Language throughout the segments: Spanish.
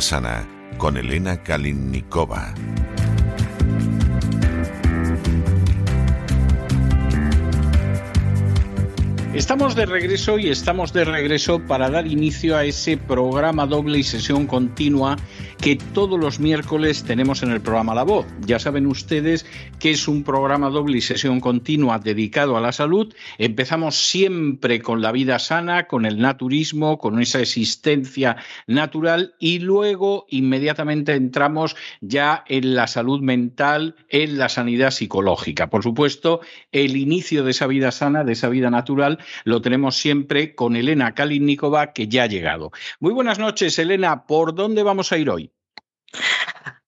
Sana con Elena Kalinnikova. Estamos de regreso y estamos de regreso para dar inicio a ese programa doble y sesión continua que todos los miércoles tenemos en el programa La Voz. Ya saben ustedes que es un programa doble y sesión continua dedicado a la salud. Empezamos siempre con la vida sana, con el naturismo, con esa existencia natural y luego inmediatamente entramos ya en la salud mental, en la sanidad psicológica. Por supuesto, el inicio de esa vida sana, de esa vida natural, lo tenemos siempre con Elena Kalinnikova, que ya ha llegado. Muy buenas noches, Elena. ¿Por dónde vamos a ir hoy?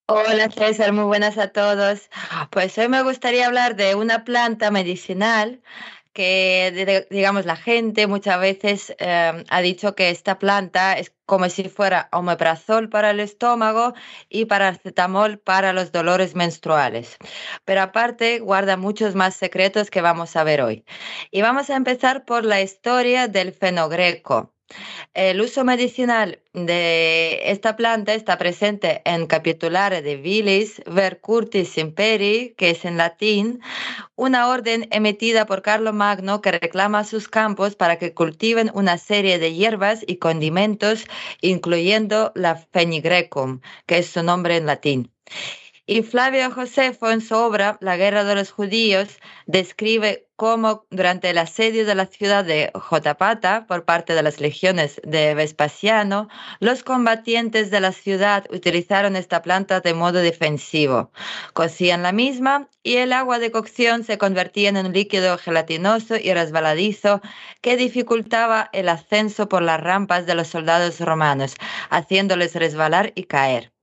Hola César, muy buenas a todos. Pues hoy me gustaría hablar de una planta medicinal que, digamos, la gente muchas veces em, ha dicho que esta planta es como si fuera omeprazol para el estómago y paracetamol para los dolores menstruales. Pero aparte guarda muchos más secretos que vamos a ver hoy. Y vamos a empezar por la historia del fenogreco. El uso medicinal de esta planta está presente en Capitulare de Vilis ver Curtis Imperi, que es en latín, una orden emitida por Carlo Magno que reclama sus campos para que cultiven una serie de hierbas y condimentos, incluyendo la fenigrecum, que es su nombre en latín. Y Flavio Josefo, en su obra La guerra de los judíos, describe cómo durante el asedio de la ciudad de Jotapata por parte de las legiones de Vespasiano, los combatientes de la ciudad utilizaron esta planta de modo defensivo. Cocían la misma y el agua de cocción se convertía en un líquido gelatinoso y resbaladizo que dificultaba el ascenso por las rampas de los soldados romanos, haciéndoles resbalar y caer.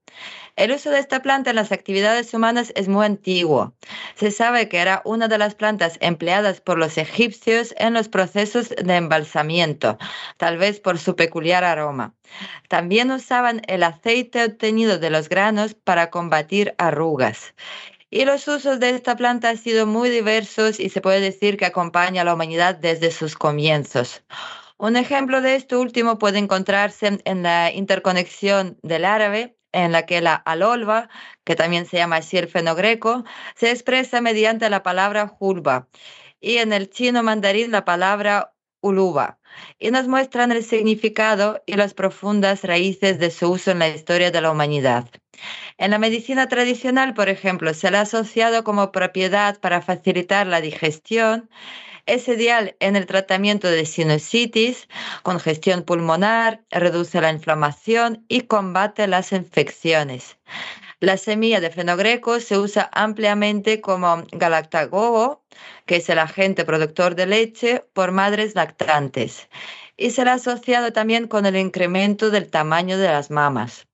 El uso de esta planta en las actividades humanas es muy antiguo. Se sabe que era una de las plantas empleadas por los egipcios en los procesos de embalsamiento, tal vez por su peculiar aroma. También usaban el aceite obtenido de los granos para combatir arrugas. Y los usos de esta planta han sido muy diversos y se puede decir que acompaña a la humanidad desde sus comienzos. Un ejemplo de esto último puede encontrarse en la interconexión del árabe en la que la alolva, que también se llama así el fenogreco, se expresa mediante la palabra julba y en el chino mandarín la palabra uluba y nos muestran el significado y las profundas raíces de su uso en la historia de la humanidad. En la medicina tradicional, por ejemplo, se le ha asociado como propiedad para facilitar la digestión es ideal en el tratamiento de sinusitis, congestión pulmonar, reduce la inflamación y combate las infecciones. La semilla de fenogreco se usa ampliamente como galactagogo, que es el agente productor de leche, por madres lactantes, y se ha asociado también con el incremento del tamaño de las mamas.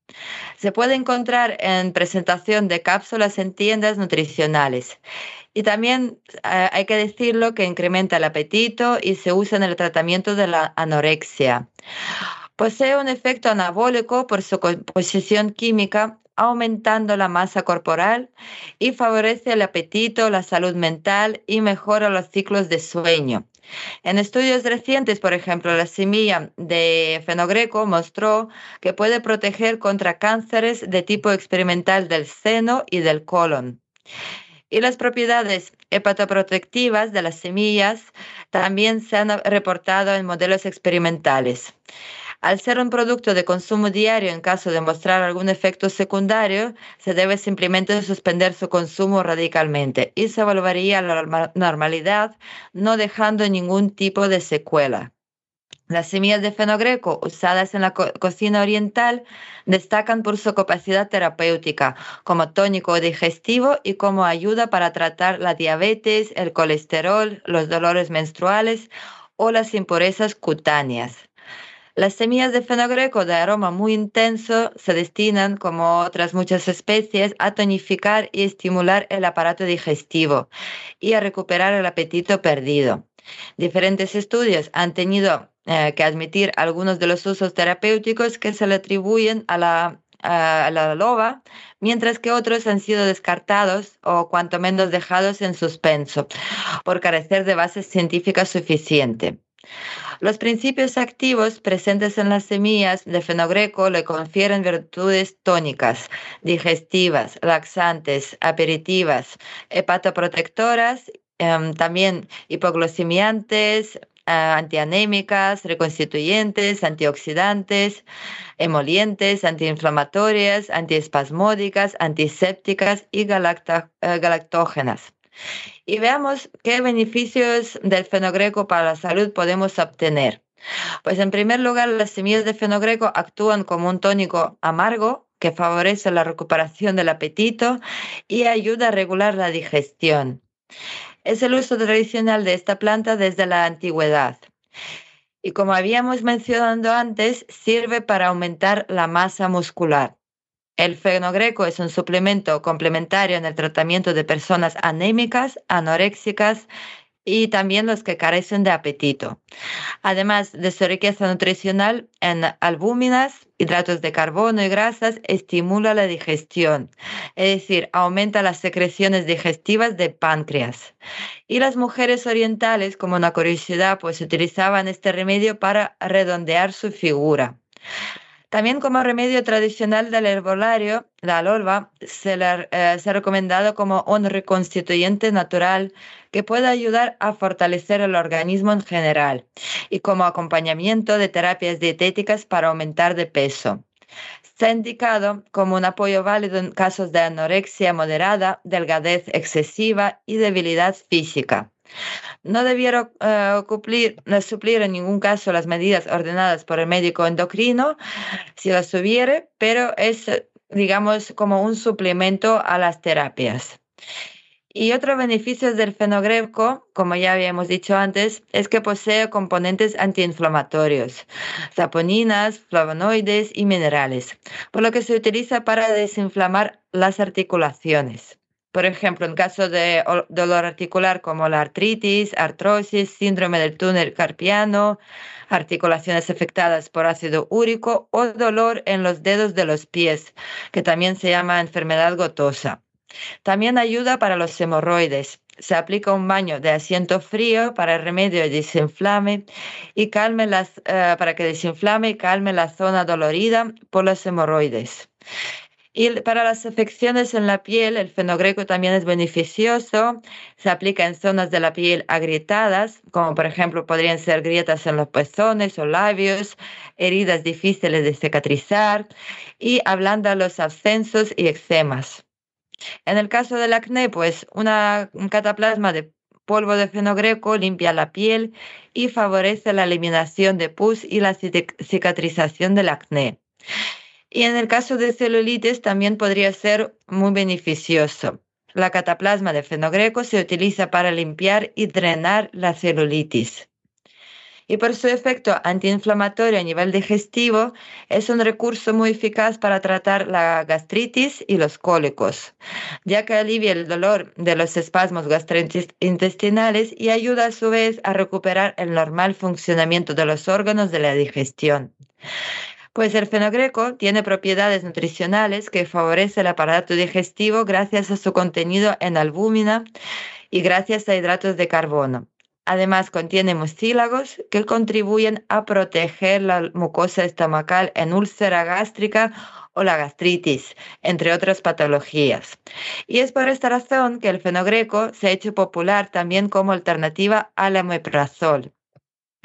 Se puede encontrar en presentación de cápsulas en tiendas nutricionales y también eh, hay que decirlo que incrementa el apetito y se usa en el tratamiento de la anorexia. Posee un efecto anabólico por su composición química, aumentando la masa corporal y favorece el apetito, la salud mental y mejora los ciclos de sueño. En estudios recientes, por ejemplo, la semilla de fenogreco mostró que puede proteger contra cánceres de tipo experimental del seno y del colon. Y las propiedades hepatoprotectivas de las semillas también se han reportado en modelos experimentales. Al ser un producto de consumo diario, en caso de mostrar algún efecto secundario, se debe simplemente suspender su consumo radicalmente y se volvería a la normalidad, no dejando ningún tipo de secuela. Las semillas de fenogreco usadas en la cocina oriental destacan por su capacidad terapéutica como tónico digestivo y como ayuda para tratar la diabetes, el colesterol, los dolores menstruales o las impurezas cutáneas. Las semillas de fenogreco de aroma muy intenso se destinan, como otras muchas especies, a tonificar y estimular el aparato digestivo y a recuperar el apetito perdido. Diferentes estudios han tenido eh, que admitir algunos de los usos terapéuticos que se le atribuyen a la, a la loba, mientras que otros han sido descartados o cuanto menos dejados en suspenso por carecer de bases científicas suficientes. Los principios activos presentes en las semillas de fenogreco le confieren virtudes tónicas, digestivas, laxantes, aperitivas, hepatoprotectoras, em, también hipoglucemiantes, antianémicas, reconstituyentes, antioxidantes, emolientes, antiinflamatorias, antiespasmódicas, antisépticas y eh, galactógenas. Y veamos qué beneficios del fenogreco para la salud podemos obtener. Pues en primer lugar, las semillas de fenogreco actúan como un tónico amargo que favorece la recuperación del apetito y ayuda a regular la digestión. Es el uso tradicional de esta planta desde la antigüedad. Y como habíamos mencionado antes, sirve para aumentar la masa muscular. El fenogreco es un suplemento complementario en el tratamiento de personas anémicas, anoréxicas y también los que carecen de apetito. Además de su riqueza nutricional en albúminas, hidratos de carbono y grasas, estimula la digestión, es decir, aumenta las secreciones digestivas de páncreas. Y las mujeres orientales, como una curiosidad, pues utilizaban este remedio para redondear su figura. También como remedio tradicional del herbolario, la alolva se, eh, se ha recomendado como un reconstituyente natural que puede ayudar a fortalecer el organismo en general y como acompañamiento de terapias dietéticas para aumentar de peso. Se ha indicado como un apoyo válido en casos de anorexia moderada, delgadez excesiva y debilidad física. No debieron eh, suplir en ningún caso las medidas ordenadas por el médico endocrino, si las hubiere, pero es, digamos, como un suplemento a las terapias. Y otro beneficio del fenogreco, como ya habíamos dicho antes, es que posee componentes antiinflamatorios, saponinas, flavonoides y minerales, por lo que se utiliza para desinflamar las articulaciones. Por ejemplo, en caso de dolor articular como la artritis, artrosis, síndrome del túnel carpiano, articulaciones afectadas por ácido úrico o dolor en los dedos de los pies, que también se llama enfermedad gotosa. También ayuda para los hemorroides. Se aplica un baño de asiento frío para el remedio y desinflame y calme las, eh, para que desinflame y calme la zona dolorida por los hemorroides. Y para las afecciones en la piel, el fenogreco también es beneficioso. Se aplica en zonas de la piel agrietadas, como por ejemplo podrían ser grietas en los pezones o labios, heridas difíciles de cicatrizar y ablanda los abscensos y eczemas. En el caso del acné, pues una, un cataplasma de polvo de fenogreco limpia la piel y favorece la eliminación de pus y la cicatrización del acné. Y en el caso de celulitis también podría ser muy beneficioso. La cataplasma de fenogreco se utiliza para limpiar y drenar la celulitis. Y por su efecto antiinflamatorio a nivel digestivo, es un recurso muy eficaz para tratar la gastritis y los cólicos, ya que alivia el dolor de los espasmos gastrointestinales y ayuda a su vez a recuperar el normal funcionamiento de los órganos de la digestión. Pues el fenogreco tiene propiedades nutricionales que favorecen el aparato digestivo gracias a su contenido en albúmina y gracias a hidratos de carbono. Además, contiene mucílagos que contribuyen a proteger la mucosa estomacal en úlcera gástrica o la gastritis, entre otras patologías. Y es por esta razón que el fenogreco se ha hecho popular también como alternativa al omeprazol.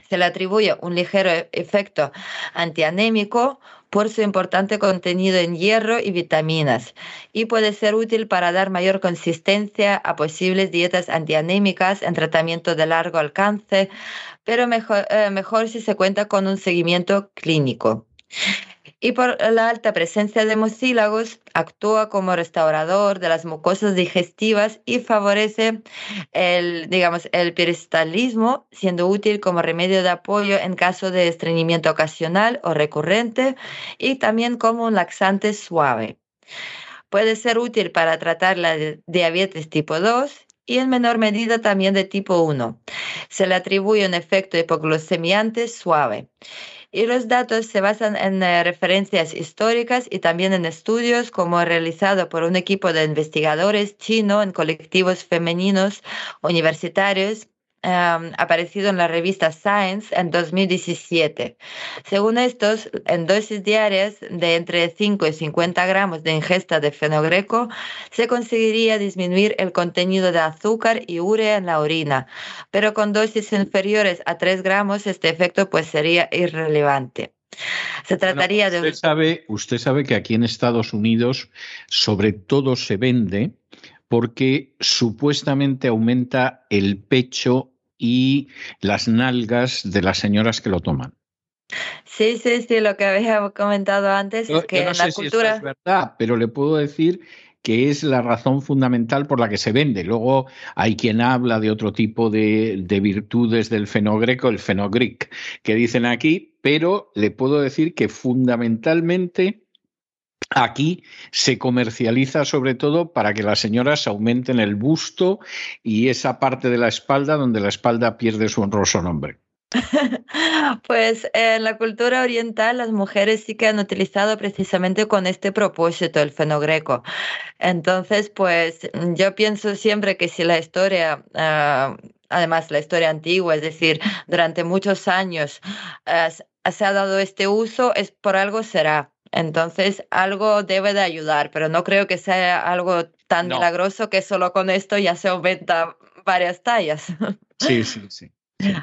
Se le atribuye un ligero efecto antianémico por su importante contenido en hierro y vitaminas y puede ser útil para dar mayor consistencia a posibles dietas antianémicas en tratamiento de largo alcance, pero mejor, eh, mejor si se cuenta con un seguimiento clínico y por la alta presencia de mucílagos actúa como restaurador de las mucosas digestivas y favorece el, digamos, el peristalismo, siendo útil como remedio de apoyo en caso de estreñimiento ocasional o recurrente y también como un laxante suave. Puede ser útil para tratar la diabetes tipo 2 y en menor medida también de tipo 1. Se le atribuye un efecto hipoglucemiante suave y los datos se basan en eh, referencias históricas y también en estudios como realizado por un equipo de investigadores chino en colectivos femeninos universitarios aparecido en la revista Science en 2017. Según estos, en dosis diarias de entre 5 y 50 gramos de ingesta de fenogreco, se conseguiría disminuir el contenido de azúcar y urea en la orina, pero con dosis inferiores a 3 gramos este efecto pues sería irrelevante. Se trataría usted de... Sabe, usted sabe que aquí en Estados Unidos sobre todo se vende porque supuestamente aumenta el pecho y las nalgas de las señoras que lo toman. Sí, sí, sí, lo que había comentado antes es que en la cultura... es verdad, pero le puedo decir que es la razón fundamental por la que se vende. Luego hay quien habla de otro tipo de, de virtudes del fenogreco, el fenogric, que dicen aquí, pero le puedo decir que fundamentalmente Aquí se comercializa sobre todo para que las señoras aumenten el busto y esa parte de la espalda donde la espalda pierde su honroso nombre. Pues en la cultura oriental las mujeres sí que han utilizado precisamente con este propósito el fenogreco. Entonces, pues yo pienso siempre que si la historia, ah, además la historia antigua, es decir, durante muchos años ah, se ha dado este uso, es por algo será. Entonces, algo debe de ayudar, pero no creo que sea algo tan milagroso que solo con esto ya se aumenta varias tallas. Sí, sí, sí.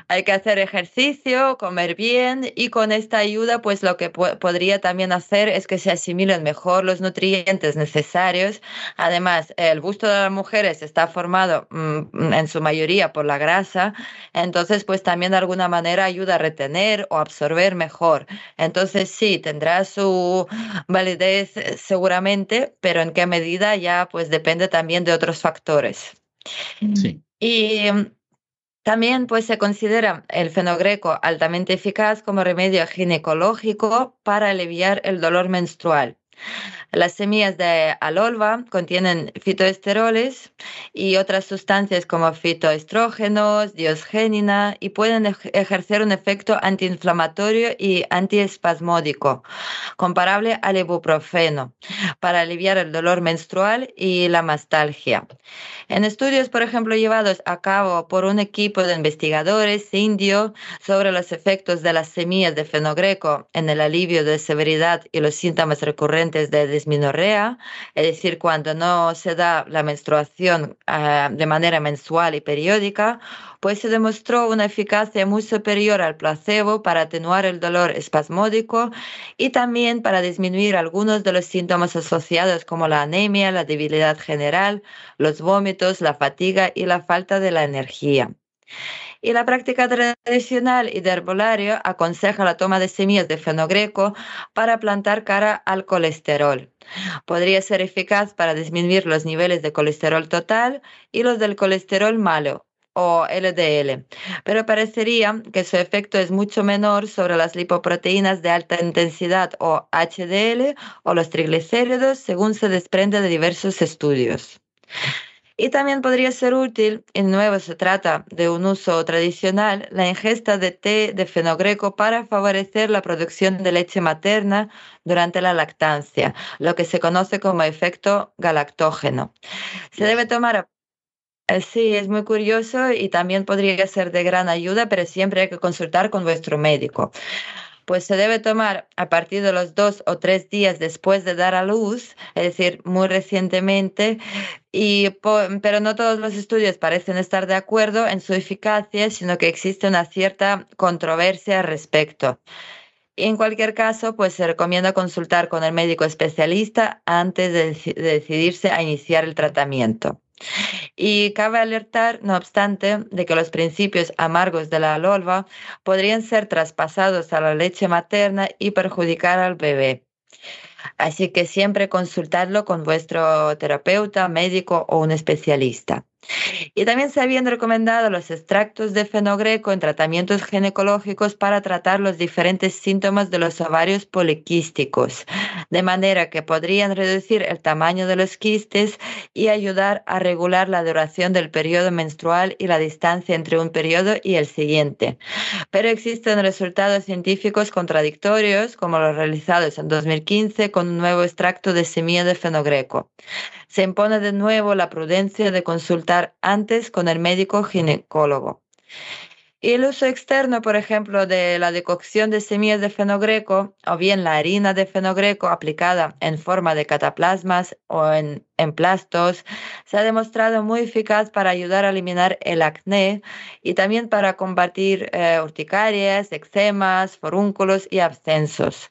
Hay que hacer ejercicio, comer bien y con esta ayuda pues lo que podría también hacer es que se asimilen mejor los nutrientes necesarios. Además, el busto de las mujeres está formado mm, en su mayoría por la grasa, entonces pues también de alguna manera ayuda a retener o absorber mejor. Entonces sí, tendrá su validez eh, seguramente, pero en qué medida ya pues depende también de otros factores. Sí. Y también pues, se considera el fenogreco altamente eficaz como remedio ginecológico para aliviar el dolor menstrual. Las semillas de alolva contienen fitoesteroles y otras sustancias como fitoestrógenos, diosgenina y pueden ejercer un efecto antiinflamatorio y antiespasmódico, comparable al ibuprofeno, para aliviar el dolor menstrual y la mastalgia. En estudios, por ejemplo, llevados a cabo por un equipo de investigadores indio sobre los efectos de las semillas de fenogreco en el alivio de severidad y los síntomas recurrentes de es decir, cuando no se da la menstruación ah, de manera mensual y periódica, pues se demostró una eficacia muy superior al placebo para atenuar el dolor espasmódico y también para disminuir algunos de los síntomas asociados como la anemia, la debilidad general, los vómitos, la fatiga y la falta de la energía. Y la práctica tradicional y de herbolario aconseja la toma de semillas de fenogreco para plantar cara al colesterol. Podría ser eficaz para disminuir los niveles de colesterol total y los del colesterol malo o LDL, pero parecería que su efecto es mucho menor sobre las lipoproteínas de alta intensidad o HDL o los triglicéridos, según se desprende de diversos estudios. Y también podría ser útil, y de nuevo se trata de un uso tradicional, la ingesta de té de fenogreco para favorecer la producción de leche materna durante la lactancia, lo que se conoce como efecto galactógeno. Se debe tomar eh, Sí, es muy curioso y también podría ser de gran ayuda, pero siempre hay que consultar con vuestro médico. Pues se debe tomar a partir de los dos o tres días después de dar a luz, es decir, muy recientemente, y, pero no todos los estudios parecen estar de acuerdo en su eficacia, sino que existe una cierta controversia al respecto. En cualquier caso, pues se recomienda consultar con el médico especialista antes de, decidirse a iniciar el tratamiento. Y cabe alertar, no obstante, de que los principios amargos de la lolva podrían ser traspasados a la leche materna y perjudicar al bebé. Así que siempre consultadlo con vuestro terapeuta, médico o un especialista. Y también se habían recomendado los extractos de fenogreco en tratamientos ginecológicos para tratar los diferentes síntomas de los ovarios poliquísticos, de manera que podrían reducir el tamaño de los quistes y ayudar a regular la duración del periodo menstrual y la distancia entre un periodo y el siguiente. Pero existen resultados científicos contradictorios, como los realizados en 2015 con un nuevo extracto de semilla de fenogreco. Se impone de nuevo la prudencia de consultar antes con el médico ginecólogo. Y el uso externo, por ejemplo, de la decocción de semillas de fenogreco o bien la harina de fenogreco aplicada en forma de cataplasmas o en emplastos, se ha demostrado muy eficaz para ayudar a eliminar el acné y también para combatir eh, urticarias, eczemas, forúnculos y abscensos.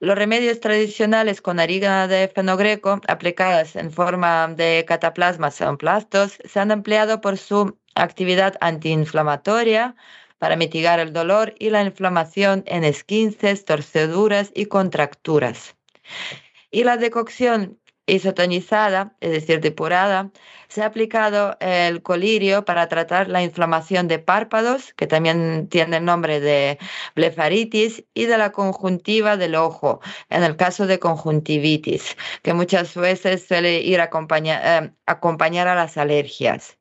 Los remedios tradicionales con harina de fenogreco aplicadas en forma de cataplasmas o emplastos se han empleado por su actividad antiinflamatoria para mitigar el dolor y la inflamación en esquinces, torceduras y contracturas. Y la decocción isotonizada, es decir, depurada, se ha aplicado el colirio para tratar la inflamación de párpados, que también tiene el nombre de blefaritis, y de la conjuntiva del ojo, en el caso de conjuntivitis, que muchas veces suele ir a eh, acompañar a las alergias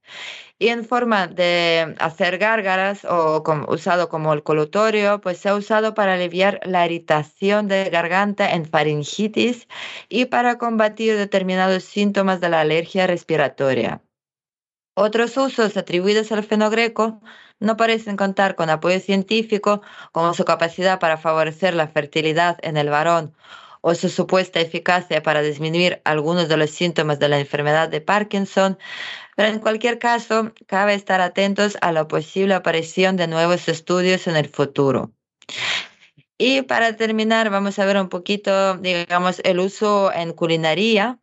y en forma de hacer gárgaras o usado como el colutorio, pues se ha usado para aliviar la irritación de garganta en faringitis y para combatir determinados síntomas de la alergia respiratoria. Otros usos atribuidos al fenogreco no parecen contar con apoyo científico como su capacidad para favorecer la fertilidad en el varón o su supuesta eficacia para disminuir algunos de los síntomas de la enfermedad de Parkinson, pero en cualquier caso, cabe estar atentos a la posible aparición de nuevos estudios en el futuro. Y para terminar, vamos a ver un poquito, digamos, el uso en culinaria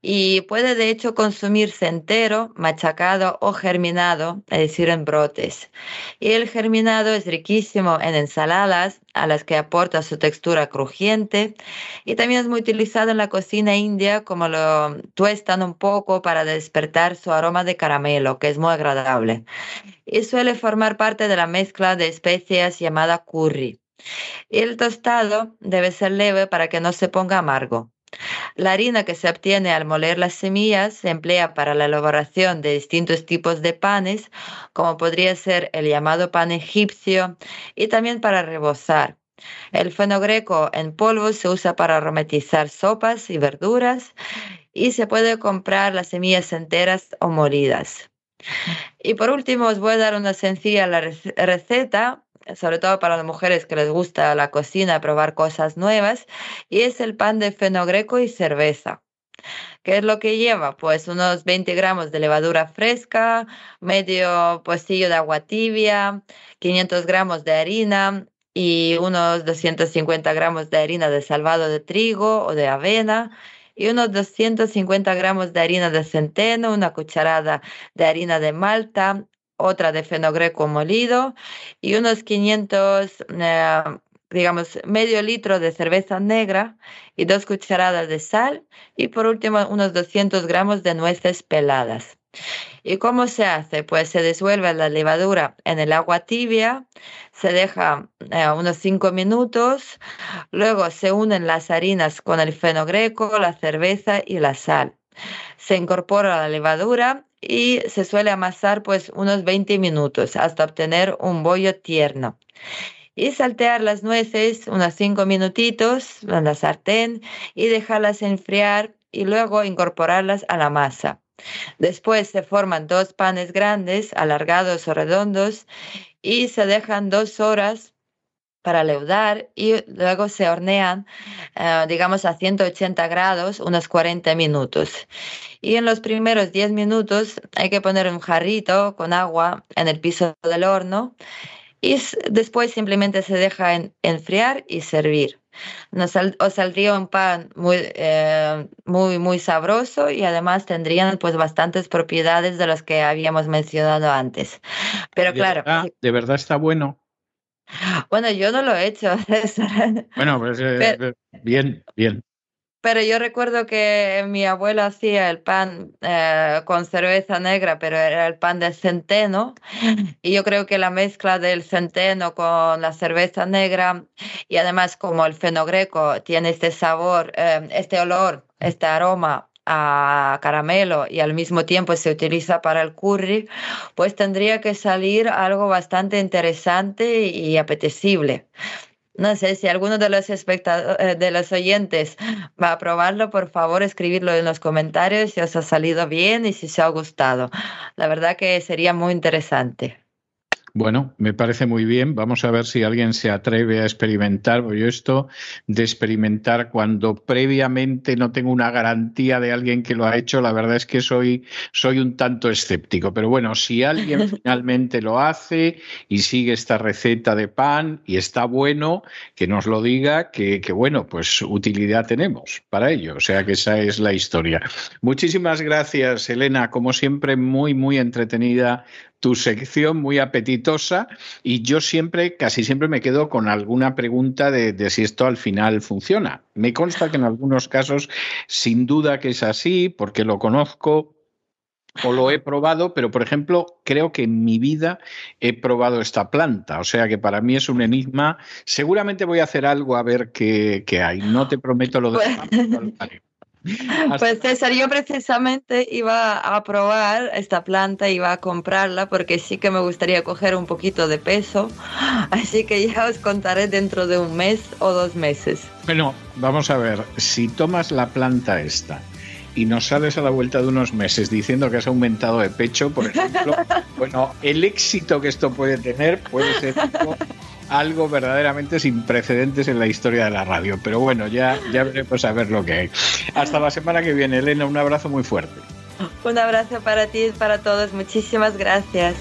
y puede de hecho consumirse entero, machacado o germinado, es decir, en brotes. Y el germinado es riquísimo en ensaladas, a las que aporta su textura crujiente, y también es muy utilizado en la cocina india, como lo tuestan un poco para despertar su aroma de caramelo, que es muy agradable. Y suele formar parte de la mezcla de especias llamada curry. Y el tostado debe ser leve para que no se ponga amargo. La harina que se obtiene al moler las semillas se emplea para la elaboración de distintos tipos de panes, como podría ser el llamado pan egipcio, y también para rebozar. El fenogreco en polvo se usa para aromatizar sopas y verduras y se puede comprar las semillas enteras o molidas. Y por último os voy a dar una sencilla receta sobre todo para las mujeres que les gusta la cocina, probar cosas nuevas, y es el pan de fenogreco y cerveza. ¿Qué es lo que lleva? Pues unos 20 gramos de levadura fresca, medio pocillo de agua tibia, 500 gramos de harina y unos 250 gramos de harina de salvado de trigo o de avena y unos 250 gramos de harina de centeno, una cucharada de harina de malta, otra de fenogreco molido y unos 500, eh, digamos, medio litro de cerveza negra y dos cucharadas de sal y por último unos 200 gramos de nueces peladas. ¿Y cómo se hace? Pues se disuelve la levadura en el agua tibia, se deja eh, unos 5 minutos, luego se unen las harinas con el fenogreco, la cerveza y la sal. Se incorpora la levadura y se suele amasar pues unos 20 minutos hasta obtener un bollo tierno. Y saltear las nueces unos 5 minutitos en la sartén y dejarlas enfriar y luego incorporarlas a la masa. Después se forman dos panes grandes, alargados o redondos, y se dejan dos horas para leudar y luego se hornean, eh, digamos, a 180 grados unos 40 minutos. Y en los primeros 10 minutos hay que poner un jarrito con agua en el piso del horno y después simplemente se deja enfriar y servir. Nos os saldría un pan muy, eh, muy, muy sabroso y además tendrían pues bastantes propiedades de las que habíamos mencionado antes. Pero claro. ¿De verdad está bueno? Bueno, yo no lo he hecho. Bueno, pues eh, bien, bien. Pero yo recuerdo que mi abuela hacía el pan eh, con cerveza negra, pero era el pan de centeno. Y yo creo que la mezcla del centeno con la cerveza negra y además como el fenogreco tiene este sabor, eh, este olor, este aroma a caramelo y al mismo tiempo se utiliza para el curry, pues tendría que salir algo bastante interesante y apetecible. No sé si alguno de los eh, de los oyentes va a probarlo, por favor escribirlo en los comentarios si os ha salido bien y si os ha gustado. La verdad que sería muy interesante. Bueno, me parece muy bien. Vamos a ver si alguien se atreve a experimentar. Yo esto de experimentar cuando previamente no tengo una garantía de alguien que lo ha hecho, la verdad es que soy, soy un tanto escéptico. Pero bueno, si alguien finalmente lo hace y sigue esta receta de pan y está bueno, que nos lo diga, que, que bueno, pues utilidad tenemos para ello. O sea que esa es la historia. Muchísimas gracias, Elena. Como siempre, muy, muy entretenida tu sección muy apetitosa y yo siempre, casi siempre me quedo con alguna pregunta de, si esto al final funciona. Me consta que en algunos casos sin duda que es así, porque lo conozco, o lo he probado, pero por ejemplo, creo que en mi vida he probado esta planta, o sea que para mí es un enigma. Seguramente voy a hacer algo a ver qué, hay. No te prometo lo de... Pues César, yo precisamente iba a probar esta planta, iba a comprarla porque sí que me gustaría coger un poquito de peso, así que ya os contaré dentro de un mes o dos meses. Bueno, vamos a ver, si tomas la planta esta y nos sales a la vuelta de unos meses diciendo que has aumentado de pecho, por ejemplo, bueno, el éxito que esto puede tener puede ser algo verdaderamente sin precedentes en la historia de la radio. Pero bueno, ya, ya veremos a ver lo que hay. Hasta la semana que viene, Elena, un abrazo muy fuerte. Un abrazo para ti y para todos. Muchísimas gracias.